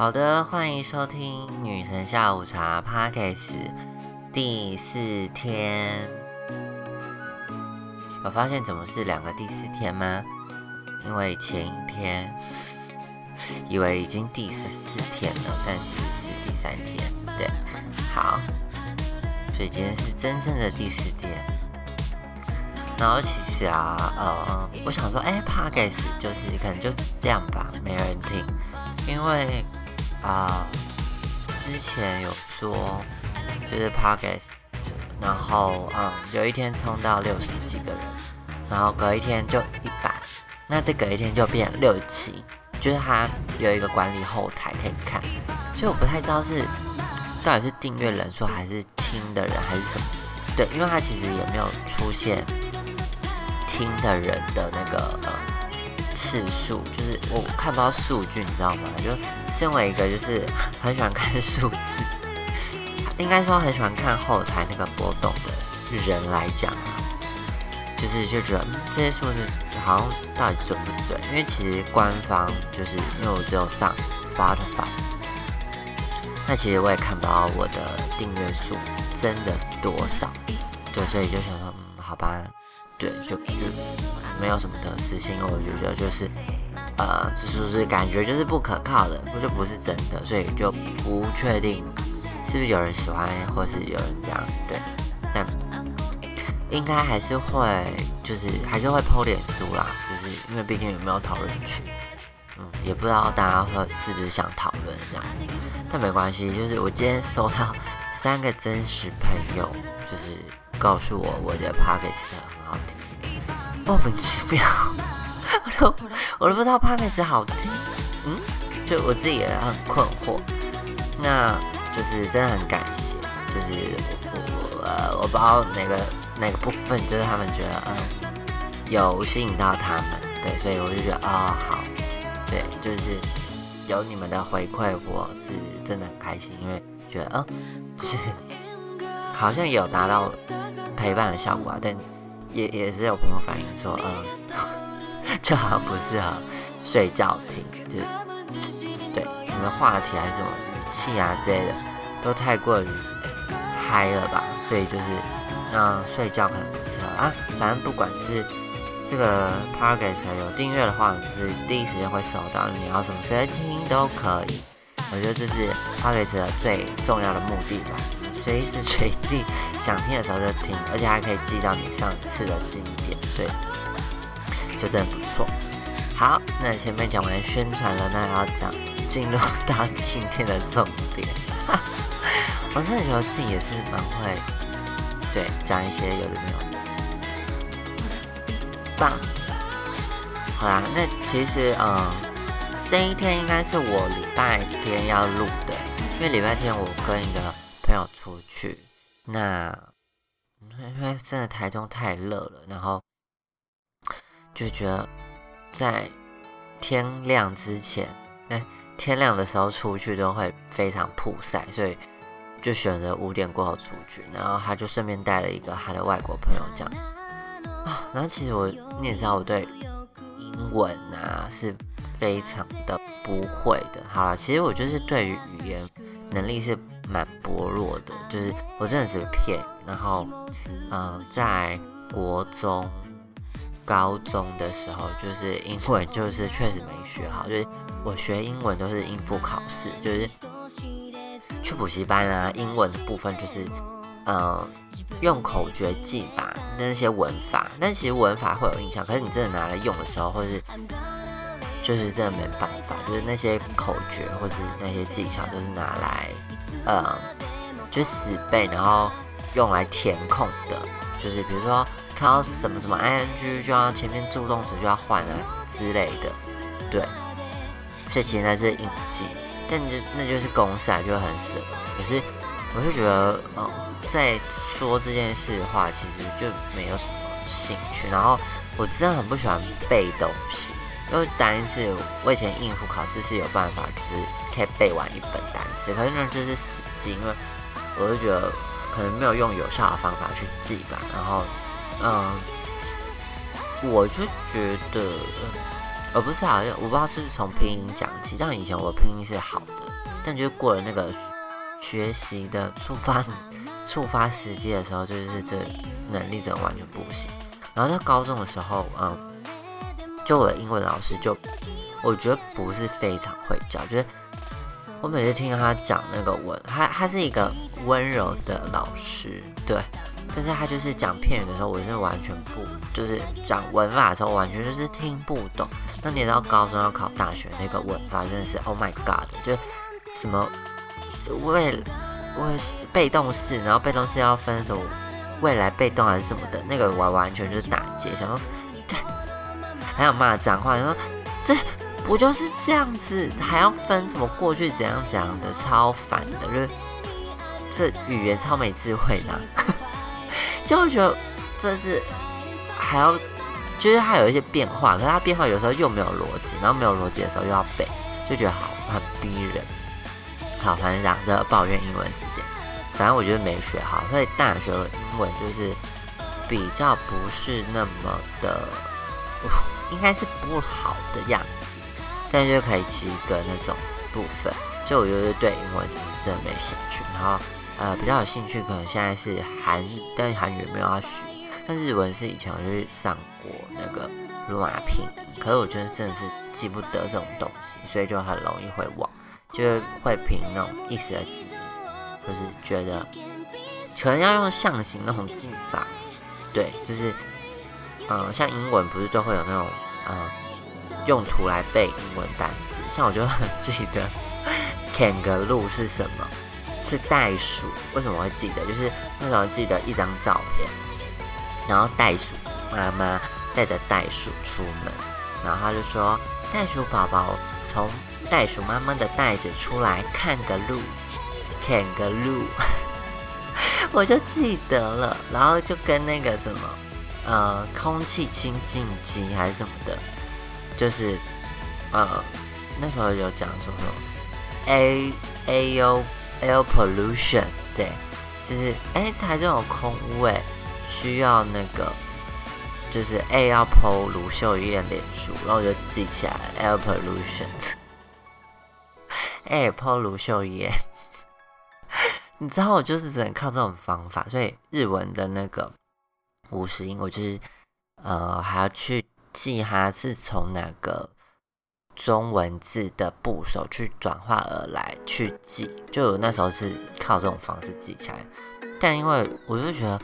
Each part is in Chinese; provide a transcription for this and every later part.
好的，欢迎收听《女神下午茶》Podcast 第四天。有发现怎么是两个第四天吗？因为前一天以为已经第十四天了，但其实是第三天。对，好，所以今天是真正的第四天。然后其实啊，呃，我想说，哎，Podcast 就是可能就这样吧，没人听，因为。啊，之前有说就是 podcast，然后嗯，有一天冲到六十几个人，然后隔一天就一百，那这隔一天就变六七，就是它有一个管理后台可以看，所以我不太知道是到底是订阅人数还是听的人还是什么，对，因为它其实也没有出现听的人的那个呃次数，就是我看不到数据，你知道吗？就身为一个就是很喜欢看数字，应该说很喜欢看后台那个波动的人来讲啊，就是就觉得这些数字好像到底准不准？因为其实官方就是因为我只有上 Spotify，那其实我也看不到我的订阅数真的是多少，对，所以就想说，嗯，好吧，对，就就没有什么得失心，因为我就觉得就是。呃，就是是感觉就是不可靠的，不就不是真的，所以就不确定是不是有人喜欢，或是有人这样对，但应该还是会，就是还是会抛脸书啦，就是因为毕竟有没有讨论区，嗯，也不知道大家会是不是想讨论这样，但没关系，就是我今天收到三个真实朋友，就是告诉我我的 podcast，莫名其妙。我都我都不知道 p o d c a 好听，嗯，就我自己也很困惑。那就是真的很感谢，就是我呃我不知道哪个哪个部分，就是他们觉得嗯有吸引到他们，对，所以我就觉得哦好，对，就是有你们的回馈，我是真的很开心，因为觉得嗯就是好像有达到陪伴的效果啊，但也也是有朋友反映说嗯。就好像不适合睡觉听，就对可能话题还是什么语气啊之类的，都太过于嗨了吧？所以就是嗯睡觉可能不适合啊。反正不管就是这个 p o d c a s t 有订阅的话，就是第一时间会收到，你要什么时候听都可以。我觉得这是 p o d c a s t 最重要的目的吧，随时随地想听的时候就听，而且还可以记到你上次的经典，所以。就真的不错。好，那前面讲完宣传了，那要讲进入到今天的重点。我真的觉得自己也是蛮会，对，讲一些有的没有的。棒。好啦，那其实嗯，这一天应该是我礼拜天要录的，因为礼拜天我跟一个朋友出去，那因为真的台中太热了，然后。就觉得在天亮之前，哎，天亮的时候出去都会非常曝晒，所以就选择五点过后出去。然后他就顺便带了一个他的外国朋友这样啊。然后其实我你也知道，我对英文啊是非常的不会的。好了，其实我就是对于语言能力是蛮薄弱的，就是我真的是骗。然后，嗯，在国中。高中的时候，就是英文就是确实没学好，就是我学英文都是应付考试，就是去补习班啊，英文的部分就是呃用口诀记吧，那些文法，但其实文法会有印象，可是你真的拿来用的时候，或是就是真的没办法，就是那些口诀或是那些技巧都是拿来呃就是死背，然后用来填空的，就是比如说。看到什么什么 ing 就要前面助动词就要换啊之类的，对，所以其实那就是印记，但就那就是公式啊，就很死。可是我就觉得，嗯，在说这件事的话，其实就没有什么兴趣。然后我真的很不喜欢背东西，因为单词我以前应付考试是有办法，就是可以背完一本单词，可是那就是死记，因为我就觉得可能没有用有效的方法去记吧，然后。嗯，我就觉得我不是好像我不知道是不是从拼音讲起，但以前我拼音是好的，但就是过了那个学习的触发触发时机的时候，就是这能力真的完全不行。然后到高中的时候，嗯，就我的英文老师就我觉得不是非常会教，就是我每次听他讲那个文，他他是一个温柔的老师，对。但是他就是讲片语的时候，我是完全不，就是讲文法的时候，完全就是听不懂。那你到高中要考大学，那个文法真的是 Oh my God！就什么为为被动式，然后被动式要分什么未来被动还是什么的，那个完完全就是打结。想说，还要骂脏话，你说这不就是这样子，还要分什么过去怎样怎样的，超烦的，就是这语言超没智慧的。就会觉得这是还要，就是它有一些变化，可是它变化有时候又没有逻辑，然后没有逻辑的时候又要背，就觉得好很逼人。好，反正讲这抱怨英文时间，反正我觉得没学好，所以大学英文就是比较不是那么的，应该是不好的样子，但是就可以及格那种部分，就我觉得对英文真的没兴趣，然后。呃，比较有兴趣，可能现在是韩，但是韩语没有要学。但日文是以前我就去上过那个罗马拼音，可是我觉得真的是记不得这种东西，所以就很容易会忘，就是会凭那种一时的记忆，就是觉得可能要用象形那种记法，对，就是，嗯，像英文不是都会有那种，嗯，用图来背英文单词，像我就很记得 kangaroo 是什么。是袋鼠，为什么会记得？就是那时候记得一张照片，然后袋鼠妈妈带着袋鼠出门，然后他就说：“袋鼠宝宝从袋鼠妈妈的袋子出来，看个路，看个路。”我就记得了，然后就跟那个什么，呃，空气清净机还是什么的，就是呃，那时候有讲说什么 A A U。Air pollution，对，就是哎，台中有空污哎，需要那个，就是 A 要抛卢秀燕脸书，然后我就记起来 Air pollution，哎，抛卢秀燕，你知道我就是只能靠这种方法，所以日文的那个五十音，我就是呃还要去记它是从哪个。中文字的部首去转化而来去记，就那时候是靠这种方式记起来。但因为我就觉得，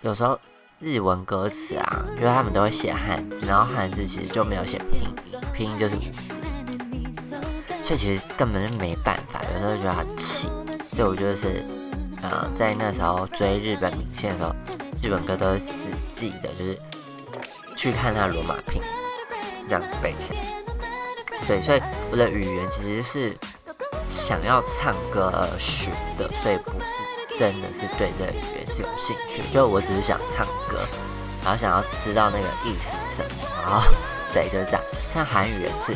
有时候日文歌词啊，因为他们都会写汉字，然后汉字其实就没有写拼音，拼音就是，所以其实根本就没办法。有时候觉得很气，所以我就是，呃，在那时候追日本明星的时候，日本歌都是死记的，就是去看他罗马拼音，这样子背起来。对，所以我的语言其实是想要唱歌而学的，所以不是真的是对这个语言是有兴趣。就我只是想唱歌，然后想要知道那个意思什么。然后，对，就是这样。像韩语也是，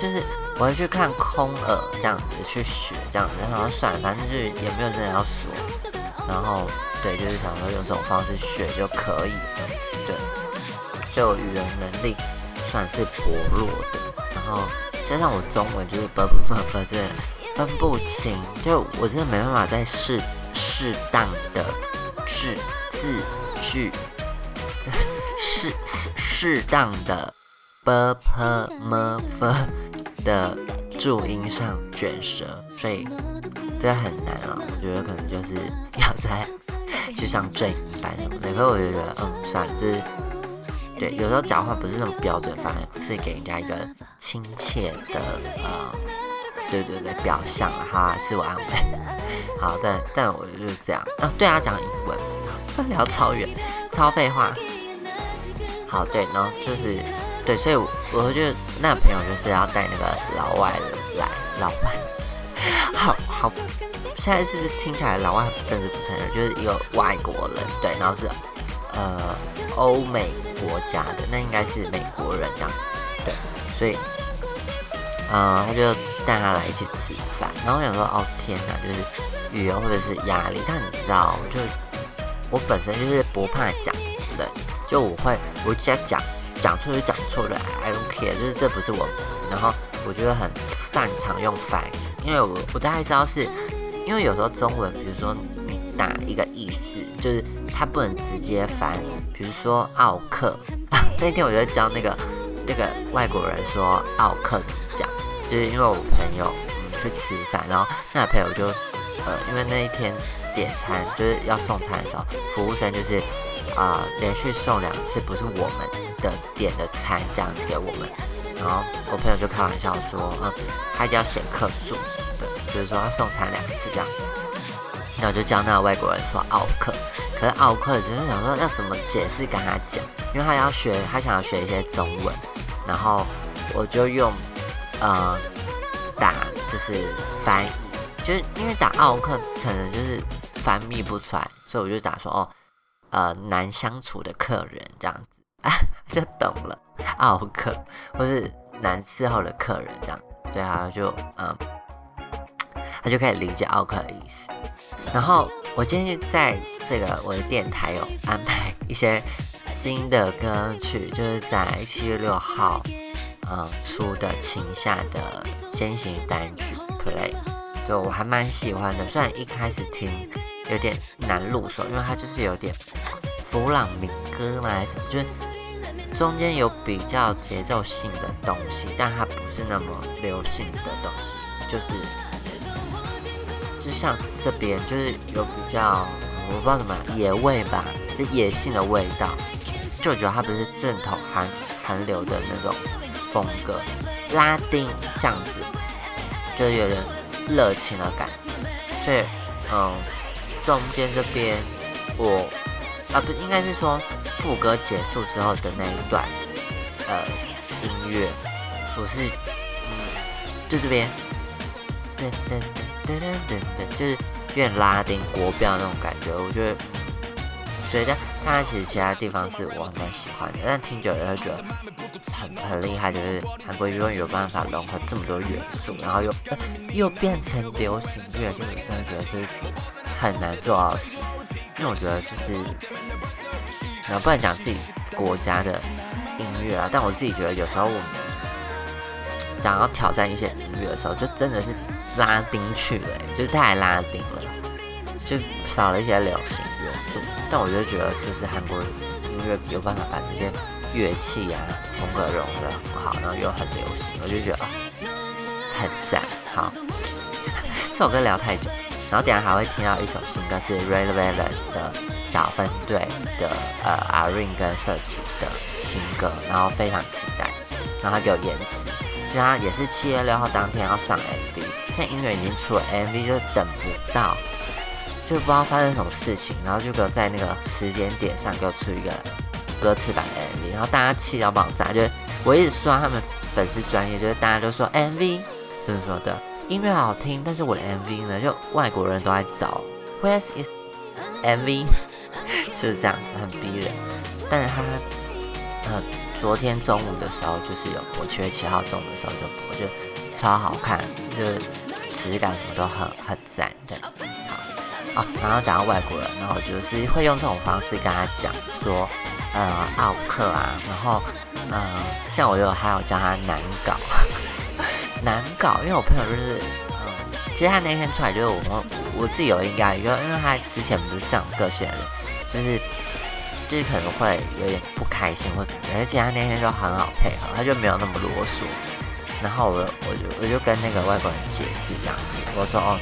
就是我会去看空耳这样子去学这样子，然后算了，反正就是也没有真的要说。然后，对，就是想说用这种方式学就可以了。对，就语言能力。算是薄弱的，然后加上我中文就是分不分分，真的分不清，就我真的没办法在适适当的字字句适适适当的 b p m f 的注音上卷舌，所以这很难啊。我觉得可能就是要在去上正音班什么的，可是我就觉得嗯，算了，就是。对，有时候讲话不是那么标准，反而是给人家一个亲切的呃，对对对，表象哈，自我安慰。好，但但我就是这样啊，对啊讲英文，聊超远，超废话。好，对，然后就是对，所以我就那个朋友就是要带那个老外来，老外，好好，现在是不是听起来老外甚至不承认，就是一个外国人，对，然后是。呃，欧美国家的那应该是美国人这样，对，所以，呃，他就带他来一起吃饭，然后我想说，哦天哪，就是语言或者是压力，但你知道，就我本身就是不怕讲的，就我会，我只要讲讲错就讲错了，I don't care，就是这不是我，然后我觉得很擅长用翻译，因为我我大概知道是，因为有时候中文，比如说你打一个意思，就是它不能直接翻，比如说奥克，那天我就教那个那个外国人说奥克讲，就是因为我朋友嗯去吃饭，然后那个朋友就呃因为那一天点餐就是要送餐的时候，服务生就是啊连续送两次，不是我们的点的餐这样子给我们，然后我朋友就开玩笑说，嗯，他一定要写客数什么的，就是说要送餐两次这样。然后就教那个外国人说奥克，可是奥克只是想说要怎么解释跟他讲，因为他要学，他想要学一些中文，然后我就用呃打就是翻译，就是因为打奥克可能就是翻译不出来，所以我就打说哦呃难相处的客人这样子啊 就懂了奥克或是难伺候的客人这样子，所以他就嗯他就可以理解奥克的意思。然后我今天在这个我的电台有安排一些新的歌曲，就是在七月六号，嗯出的晴夏的先行单曲 play，就我还蛮喜欢的。虽然一开始听有点难入手，因为它就是有点弗朗明哥嘛还是什么，就是中间有比较节奏性的东西，但它不是那么流行的东西，就是。就像这边就是有比较，我不知道怎么野味吧，这野性的味道，就觉得它不是正统韩韩流的那种风格，拉丁这样子，就有点热情的感觉。所以，嗯，中间这边我啊不应该是说副歌结束之后的那一段，呃，音乐，我是嗯，就这边，噔噔。噔噔噔噔，就是有点拉丁国标那种感觉，我觉得，所以但它其实其他地方是我蛮喜欢的，但听久了会觉得很很厉害，就是韩国音乐有办法融合这么多元素，然后又又变成流行乐，就真的觉得这是很难做到事，因为我觉得就是，然后不能讲自己国家的音乐啊，但我自己觉得有时候我们想要挑战一些音乐的时候，就真的是。拉丁去了，就是太拉丁了，就少了一些流行元素。但我就觉得，就是韩国音乐有办法把这些乐器啊风格融合的很好，然后又很流行，我就觉得啊很赞。好，这首歌聊太久，然后等下还会听到一首新歌是 Red Velvet 的小分队的呃 Irene 跟色奇的新歌，然后非常期待。然后他给我延迟，就他也是七月六号当天要上 MV。但音乐已经出了，MV 就等不到，就不知道发生什么事情，然后就给我在那个时间点上给我出一个歌词版的 MV，然后大家气到爆炸，就是我一直刷他们粉丝专业，就是大家都说 MV 怎么说的，音乐好听，但是我的 MV 呢，就外国人都在找，Where is MV？就是这样子，很逼人。但是他呃，昨天中午的时候就是有，我七月七号中午的时候就播，就超好看，就是。质感什么都很很赞的，好啊。然后讲到外国人，然后就是会用这种方式跟他讲说，呃，奥克啊，然后，嗯，像我就还有叫他难搞，难搞，因为我朋友就是，嗯，其实他那天出来就是我我自己有应该，因为因为他之前不是这样个性的人，就是就是可能会有点不开心或者，而且他那天就很好配合，他就没有那么啰嗦。然后我我就我就跟那个外国人解释这样子，我说哦，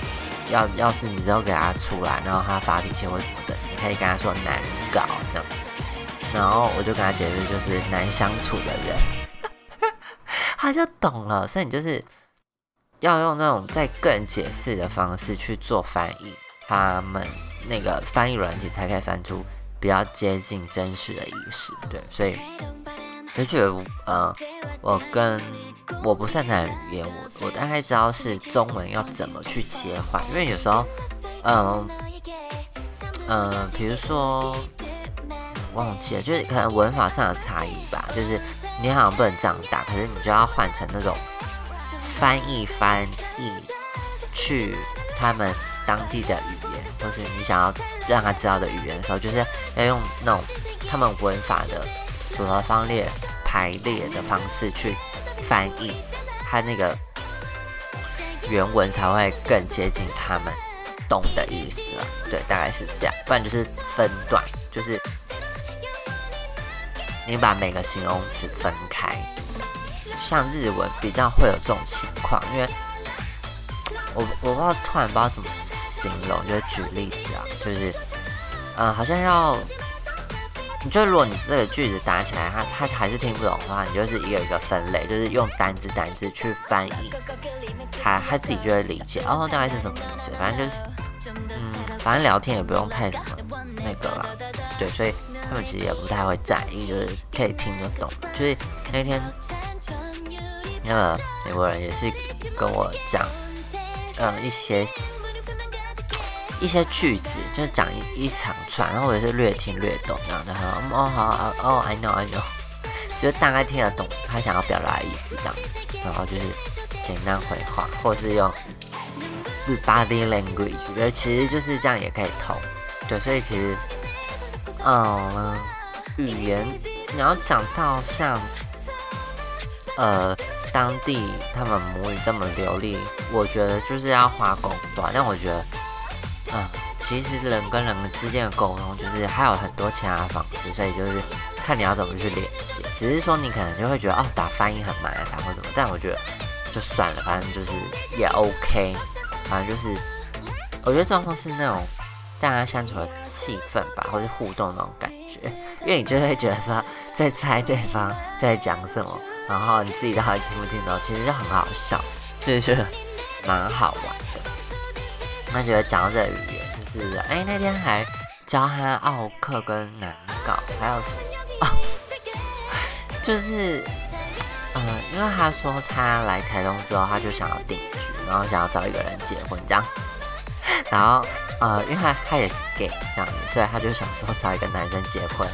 要要是你之后给他出来，然后他发脾气或什么的，你可以跟他说难搞这样子。然后我就跟他解释，就是难相处的人，他就懂了。所以你就是要用那种在更解释的方式去做翻译，他们那个翻译软体才可以翻出比较接近真实的意思。对，所以。就觉得，呃，我跟我不擅长语言，我我大概知道是中文要怎么去切换，因为有时候，嗯，嗯，比如说忘记了，就是可能文法上的差异吧，就是你好像不能这样打，可是你就要换成那种翻译翻译去他们当地的语言，或是你想要让他知道的语言的时候，就是要用那种他们文法的。组合方列排列的方式去翻译，他那个原文才会更接近他们懂的意思了。对，大概是这样，不然就是分段，就是你把每个形容词分开。像日文比较会有这种情况，因为我我不知道突然不知道怎么形容，就是举例子啊，就是，嗯，好像要，你就如果你这个句子打起来，他他还是听不懂的话，你就是一个一个分类，就是用单字单字去翻译，他他自己就会理解，哦，大概是什么意思，反正就是，嗯，反正聊天也不用太什么那个了，对，所以他们其实也不太会在意，就是可以听得懂，就是那天。那个美国人也是跟我讲，嗯，一些一些句子，就是讲一一长串，然后我也是略听略懂这样的。他说，哦好，哦，I know I know，就大概听得懂他想要表达的意思这样子。然后就是简单回话，或是用 body language，我觉得其实就是这样也可以通。对，所以其实，嗯，语言你要讲到像，呃。当地他们母语这么流利，我觉得就是要花功夫。但我觉得，嗯，其实人跟人之间的沟通，就是还有很多其他方式，所以就是看你要怎么去连接。只是说你可能就会觉得，哦，打翻译很麻烦或什么。但我觉得就算了，反正就是也 OK。反正就是，我觉得双方是那种大家相处的气氛吧，或是互动那种感觉。因为你就会觉得说，在猜对方在讲什么。然后你自己到底听不听懂，其实就很好笑，就是蛮好玩的。那觉得讲到这个语言，就是哎那天还教他奥克跟南稿，还有哦，就是嗯，因为他说他来台东之后，他就想要定居，然后想要找一个人结婚这样。然后呃，因为他他也是 gay 这样子，所以他就想说找一个男生结婚，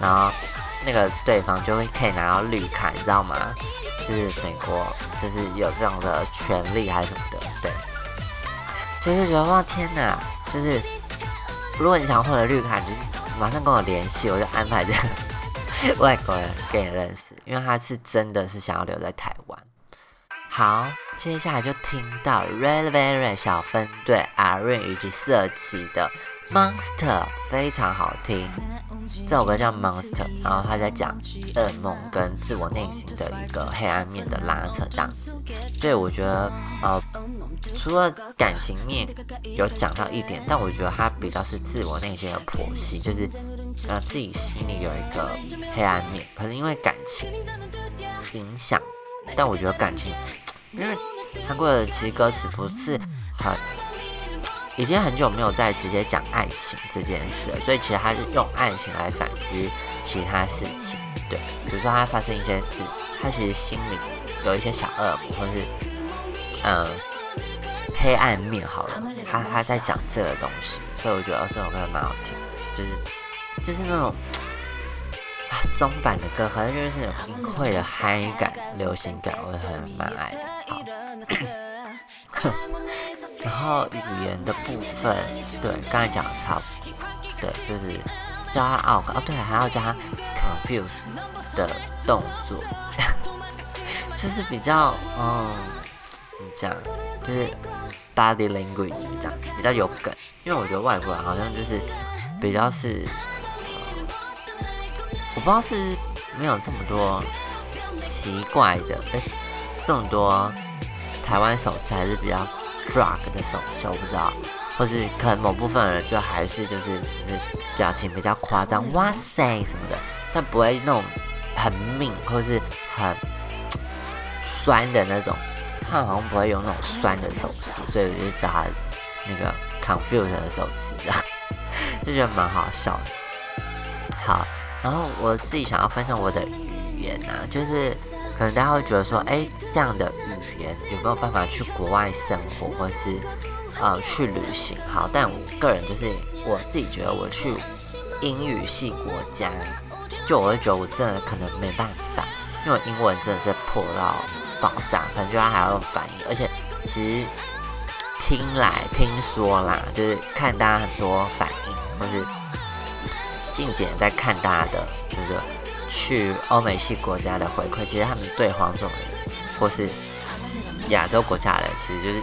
然后。那个对方就会可以拿到绿卡，你知道吗？就是美国就是有这样的权利还是什么的，对。所以就觉得哇天哪，就是如果你想获得绿卡，就马上跟我联系，我就安排这个 外国人跟你认识，因为他是真的是想要留在台湾。好，接下来就听到 Red Very 小分队阿瑞以及色奇的。Monster 非常好听，这首歌叫 Monster，然后他在讲噩梦跟自我内心的一个黑暗面的拉扯这样子。对我觉得，呃，除了感情面有讲到一点，但我觉得他比较是自我内心的剖析，就是呃自己心里有一个黑暗面，可能因为感情影响。但我觉得感情，因为韩国的其实歌词不是很。已经很久没有再直接讲爱情这件事了，所以其实他是用爱情来反思其他事情，对，比如说他发生一些事，他其实心里有一些小恶魔，或是嗯黑暗面，好了，他他在讲这个东西，所以我觉得这首歌蛮好听，就是就是那种 啊中版的歌，好像就是那种隐晦的嗨感、流行感，我很蛮爱的。然后语言的部分，对，刚才讲的差不多，对，就是教他 out，哦，对，还要教他 confuse 的动作，就是比较，嗯，怎么讲，就是 body language 这样，比较有梗，因为我觉得外国人好像就是比较是，我不知道是没有这么多奇怪的，哎，么多台湾手势还是比较。drug 的手势，我不知道，或是可能某部分人就还是就是就是表情比较夸张，哇塞什么的，但不会那种很命或是很酸的那种，他好像不会用那种酸的手势，所以我就叫他那个 confused 的手势，这 样就觉得蛮好笑的。好，然后我自己想要分享我的语言啊，就是可能大家会觉得说，哎，这样的语言。有没有办法去国外生活，或是呃去旅行？好，但我个人就是我自己觉得，我去英语系国家，就我会觉得我真的可能没办法，因为英文真的是破到爆炸，可能就要还要反应。而且其实听来听说啦，就是看大家很多反应，或是静姐在看大家的，就是去欧美系国家的回馈，其实他们对黄种人或是亚洲国家的人，其实就是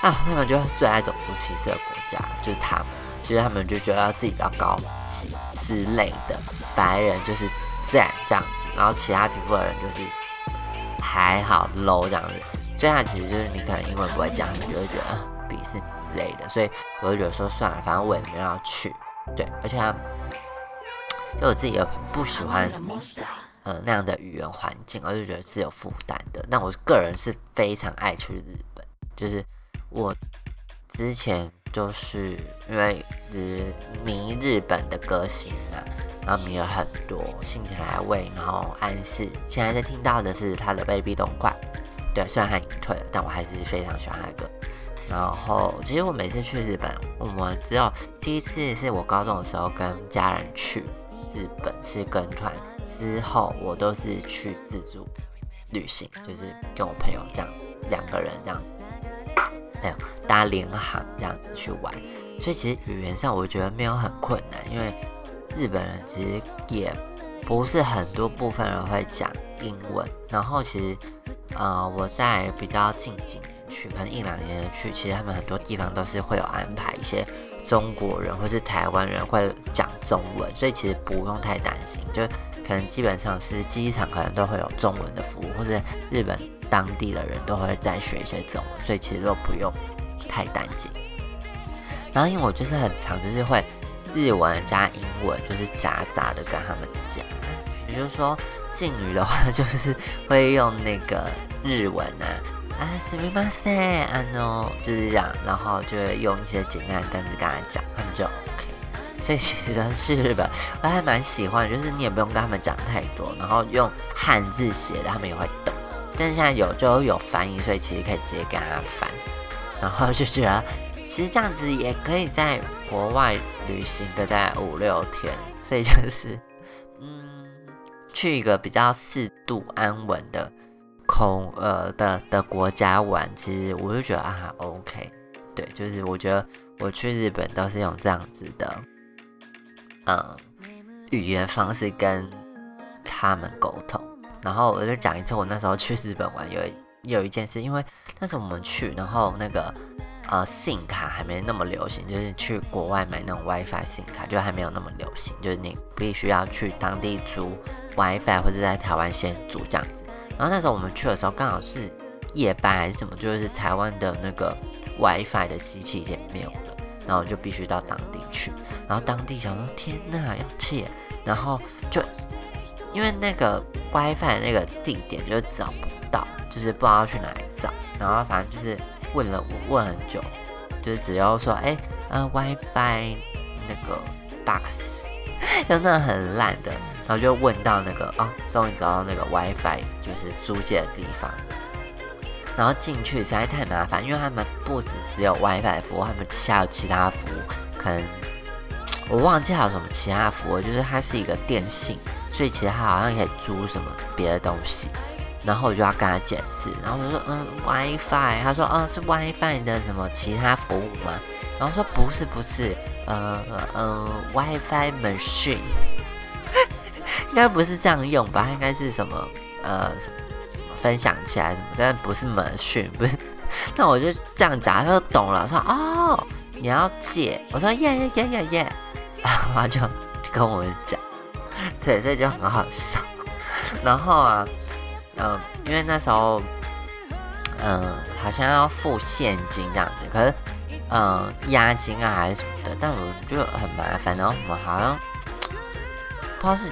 啊，他们就最爱种族歧视的国家，就是他们，就是他们就觉得自己比较高级之类的，白人就是自然这样子，然后其他皮肤的人就是还好 low 这样子，所以他其实就是你可能英文不会讲，你就会觉得鄙视你之类的，所以我就觉得说算了，反正我也没有要去，对，而且他。就我自己也不喜欢，呃那样的语言环境，我就觉得是有负担的。那我个人是非常爱去日本，就是我之前就是因为是迷日本的歌星嘛，然后迷了很多，信田来未，然后安室，现在在听到的是他的《Baby 动怪》，对，虽然他已经退了，但我还是非常喜欢他的歌。然后其实我每次去日本，我们只有第一次是我高中的时候跟家人去。日本是跟团，之后我都是去自助旅行，就是跟我朋友这样两个人这样子，还有搭联航这样子去玩。所以其实语言上我觉得没有很困难，因为日本人其实也不是很多部分人会讲英文。然后其实呃我在比较近几年去，可能一两年去，其实他们很多地方都是会有安排一些。中国人或是台湾人会讲中文，所以其实不用太担心，就可能基本上是机场可能都会有中文的服务，或者日本当地的人都会再学一些中文，所以其实都不用太担心。然后因为我就是很常就是会日文加英文，就是夹杂的跟他们讲，也就是说敬语的话，就是会用那个日文啊。啊，すみません，あの，就是这样，然后就会用一些简单的单词跟他讲，他们就 OK。所以其实是日本，我还蛮喜欢，就是你也不用跟他们讲太多，然后用汉字写的，他们也会懂。但是现在有就有翻译，所以其实可以直接跟他翻，然后就觉得其实这样子也可以在国外旅行个大概五六天，所以就是嗯，去一个比较适度安稳的。空呃的的国家玩，其实我就觉得啊，OK，对，就是我觉得我去日本都是用这样子的，嗯，语言方式跟他们沟通。然后我就讲一次，我那时候去日本玩，有有一件事，因为那时候我们去，然后那个呃，SIM 卡还没那么流行，就是去国外买那种 WiFi SIM 卡，就还没有那么流行，就是你必须要去当地租 WiFi，或者在台湾先租这样子。然后那时候我们去的时候刚好是夜班还是什么，就是台湾的那个 WiFi 的机器已经没有了，然后就必须到当地去。然后当地想说天呐要切，然后就因为那个 WiFi 那个地点就找不到，就是不知道去哪里找。然后反正就是问了我问很久，就是只要说哎呃 WiFi 那个 box，就那很烂的。然后就问到那个哦，终于找到那个 WiFi，就是租借的地方。然后进去实在太麻烦，因为他们不止只有 WiFi 服务，他们还有其他服务。可能我忘记还有什么其他服务，就是它是一个电信，所以其实它好像可以租什么别的东西。然后我就要跟他解释，然后我说嗯 WiFi，他说哦是 WiFi 的什么其他服务吗？然后说不是不是，呃呃 WiFi machine。应该不是这样用吧？应该是什么呃什么分享起来什么，但不是门讯，不是。那我就这样讲，他就懂了，说哦你要借，我说耶耶耶耶耶，然后他就跟我们讲，对，所以就很好笑。然后啊，嗯，因为那时候嗯好像要付现金这样子，可是嗯押金啊还是什么的，但我就很麻烦，然后我们好像不知道是。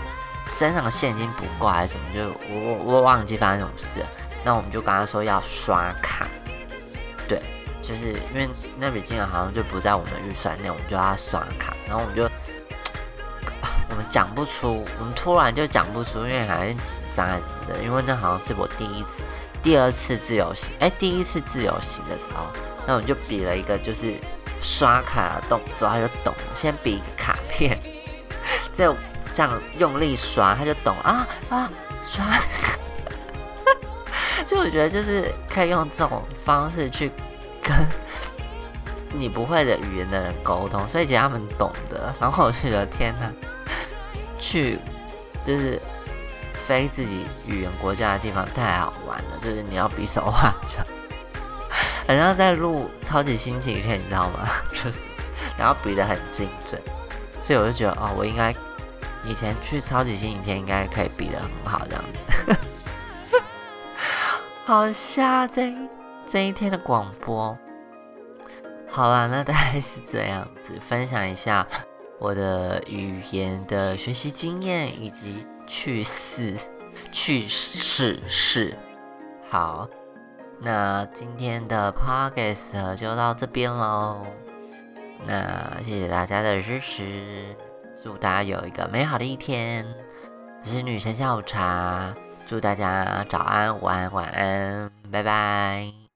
身上的现金不够还是什么？就我我我忘记发生什么事了。那我们就跟他说要刷卡，对，就是因为那笔金额好像就不在我们预算内，我们就要刷卡。然后我们就 我们讲不出，我们突然就讲不出，因为好像紧张什么的。因为那好像是我第一次、第二次自由行，哎，第一次自由行的时候，那我们就比了一个就是刷卡的动作，他就懂，先比一个卡片，这。这样用力刷，他就懂啊啊刷，就我觉得就是可以用这种方式去跟你不会的语言的人沟通，所以其实他们懂得。然后我就觉得天哪，去就是非自己语言国家的地方太好玩了，就是你要比手画脚，好像在录超级星期天，你知道吗？就是然后比的很精准，所以我就觉得哦，我应该以前去超级星期天应该可以比的很好这样子。好下这这一天的广播，好了，那大概是这样子，分享一下我的语言的学习经验以及趣事、趣事事。好，那今天的 podcast 就到这边喽。那谢谢大家的支持，祝大家有一个美好的一天。我是女神下午茶。祝大家早安、午安、晚安，拜拜。